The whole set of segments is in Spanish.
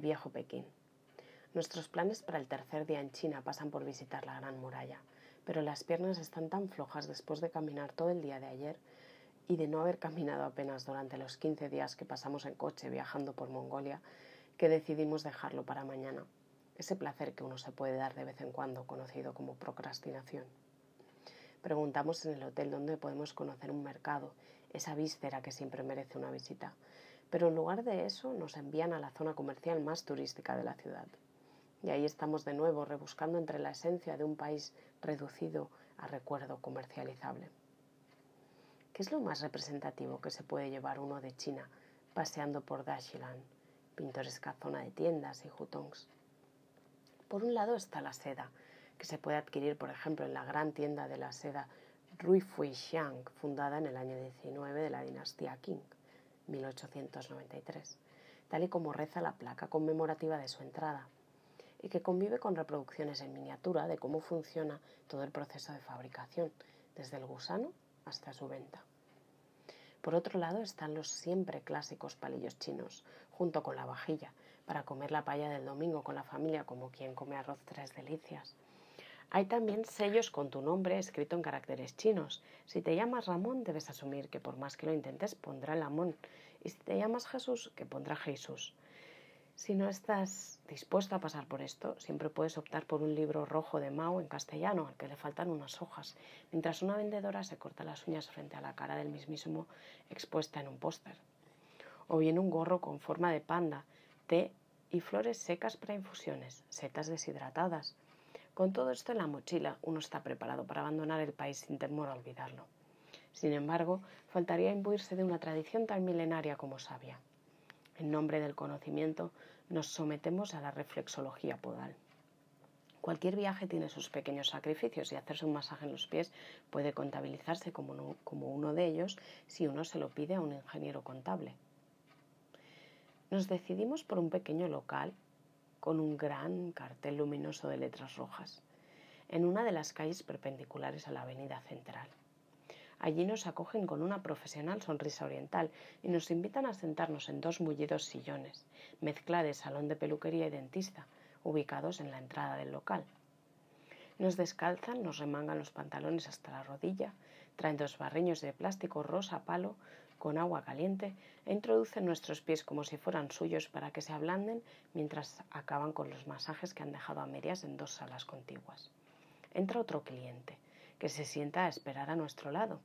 el viejo Pekín. Nuestros planes para el tercer día en China pasan por visitar la Gran Muralla, pero las piernas están tan flojas después de caminar todo el día de ayer y de no haber caminado apenas durante los 15 días que pasamos en coche viajando por Mongolia que decidimos dejarlo para mañana. Ese placer que uno se puede dar de vez en cuando, conocido como procrastinación. Preguntamos en el hotel dónde podemos conocer un mercado, esa víscera que siempre merece una visita, pero en lugar de eso nos envían a la zona comercial más turística de la ciudad. Y ahí estamos de nuevo rebuscando entre la esencia de un país reducido a recuerdo comercializable. ¿Qué es lo más representativo que se puede llevar uno de China paseando por Dashilan, pintoresca zona de tiendas y hutongs? Por un lado está la seda, que se puede adquirir, por ejemplo, en la gran tienda de la seda Rui Xiang, fundada en el año 19 de la dinastía Qing. 1893, tal y como reza la placa conmemorativa de su entrada, y que convive con reproducciones en miniatura de cómo funciona todo el proceso de fabricación, desde el gusano hasta su venta. Por otro lado están los siempre clásicos palillos chinos, junto con la vajilla, para comer la paella del domingo con la familia como quien come arroz tres delicias, hay también sellos con tu nombre escrito en caracteres chinos. Si te llamas Ramón, debes asumir que por más que lo intentes, pondrá el Amón. Y si te llamas Jesús, que pondrá Jesús. Si no estás dispuesto a pasar por esto, siempre puedes optar por un libro rojo de Mao en castellano, al que le faltan unas hojas, mientras una vendedora se corta las uñas frente a la cara del mismísimo expuesta en un póster. O bien un gorro con forma de panda, té y flores secas para infusiones, setas deshidratadas, con todo esto en la mochila, uno está preparado para abandonar el país sin temor a olvidarlo. Sin embargo, faltaría imbuirse de una tradición tan milenaria como sabia. En nombre del conocimiento, nos sometemos a la reflexología podal. Cualquier viaje tiene sus pequeños sacrificios y hacerse un masaje en los pies puede contabilizarse como uno, como uno de ellos si uno se lo pide a un ingeniero contable. Nos decidimos por un pequeño local con un gran cartel luminoso de letras rojas, en una de las calles perpendiculares a la avenida central. Allí nos acogen con una profesional sonrisa oriental y nos invitan a sentarnos en dos mullidos sillones, mezcla de salón de peluquería y dentista, ubicados en la entrada del local. Nos descalzan, nos remangan los pantalones hasta la rodilla, traen dos barreños de plástico rosa palo con agua caliente e introducen nuestros pies como si fueran suyos para que se ablanden mientras acaban con los masajes que han dejado a medias en dos salas contiguas. Entra otro cliente, que se sienta a esperar a nuestro lado,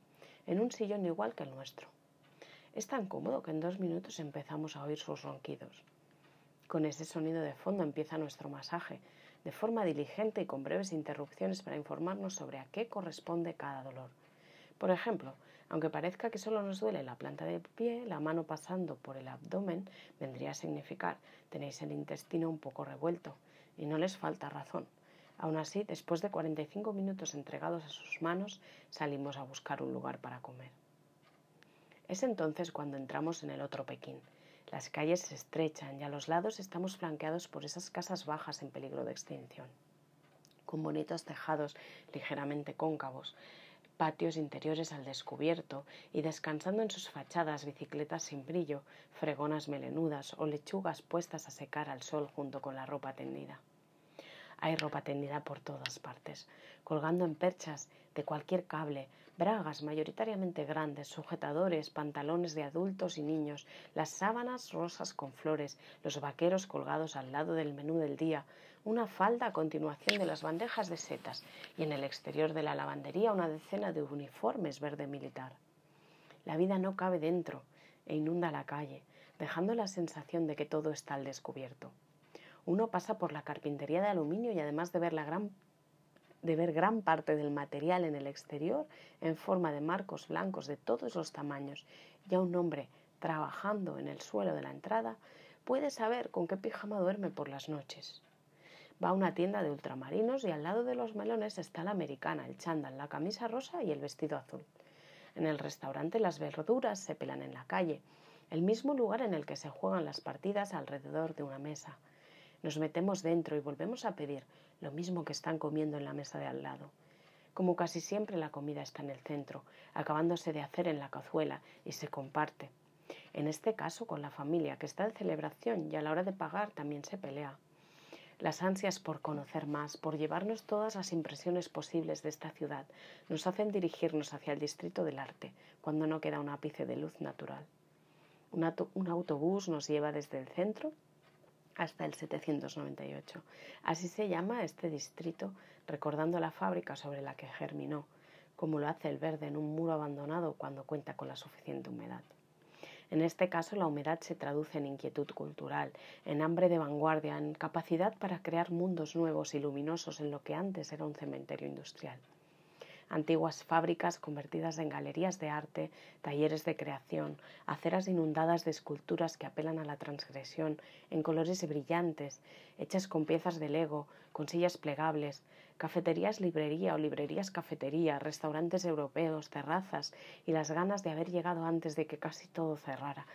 en un sillón igual que el nuestro. Es tan cómodo que en dos minutos empezamos a oír sus ronquidos. Con ese sonido de fondo empieza nuestro masaje, de forma diligente y con breves interrupciones para informarnos sobre a qué corresponde cada dolor. Por ejemplo, aunque parezca que solo nos duele la planta del pie, la mano pasando por el abdomen vendría a significar tenéis el intestino un poco revuelto y no les falta razón. Aún así, después de 45 minutos entregados a sus manos, salimos a buscar un lugar para comer. Es entonces cuando entramos en el otro Pekín. Las calles se estrechan y a los lados estamos flanqueados por esas casas bajas en peligro de extinción, con bonitos tejados ligeramente cóncavos, patios interiores al descubierto y descansando en sus fachadas bicicletas sin brillo, fregonas melenudas o lechugas puestas a secar al sol junto con la ropa tendida. Hay ropa tendida por todas partes, colgando en perchas de cualquier cable, bragas mayoritariamente grandes, sujetadores, pantalones de adultos y niños, las sábanas rosas con flores, los vaqueros colgados al lado del menú del día, una falda a continuación de las bandejas de setas y en el exterior de la lavandería una decena de uniformes verde militar. La vida no cabe dentro e inunda la calle, dejando la sensación de que todo está al descubierto. Uno pasa por la carpintería de aluminio y además de ver la gran de ver gran parte del material en el exterior en forma de marcos blancos de todos los tamaños y a un hombre trabajando en el suelo de la entrada, puede saber con qué pijama duerme por las noches. Va a una tienda de ultramarinos y al lado de los melones está la americana, el chándal, la camisa rosa y el vestido azul. En el restaurante las verduras se pelan en la calle, el mismo lugar en el que se juegan las partidas alrededor de una mesa. Nos metemos dentro y volvemos a pedir lo mismo que están comiendo en la mesa de al lado. Como casi siempre la comida está en el centro, acabándose de hacer en la cazuela y se comparte. en este caso con la familia que está de celebración y a la hora de pagar también se pelea. Las ansias por conocer más, por llevarnos todas las impresiones posibles de esta ciudad, nos hacen dirigirnos hacia el distrito del arte, cuando no queda un ápice de luz natural. Un, autobús nos lleva desde el centro hasta el 798. Así se llama este distrito, recordando la fábrica sobre la que germinó, como lo hace el verde en un muro abandonado cuando cuenta con la suficiente humedad. En este caso, la humedad se traduce en inquietud cultural, en hambre de vanguardia, en capacidad para crear mundos nuevos y luminosos en lo que antes era un cementerio industrial. Antiguas fábricas convertidas en galerías de arte, talleres de creación, aceras inundadas de esculturas que apelan a la transgresión, en colores brillantes, hechas con piezas de Lego, con sillas plegables, cafeterías librería o librerías cafetería, restaurantes europeos, terrazas y las ganas de haber llegado antes de que casi todo cerrara,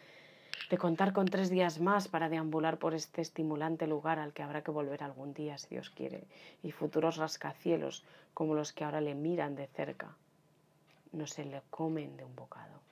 de contar con tres días más para deambular por este estimulante lugar al que habrá que volver algún día, si Dios quiere, y futuros rascacielos como los que ahora le miran de cerca, no se le comen de un bocado.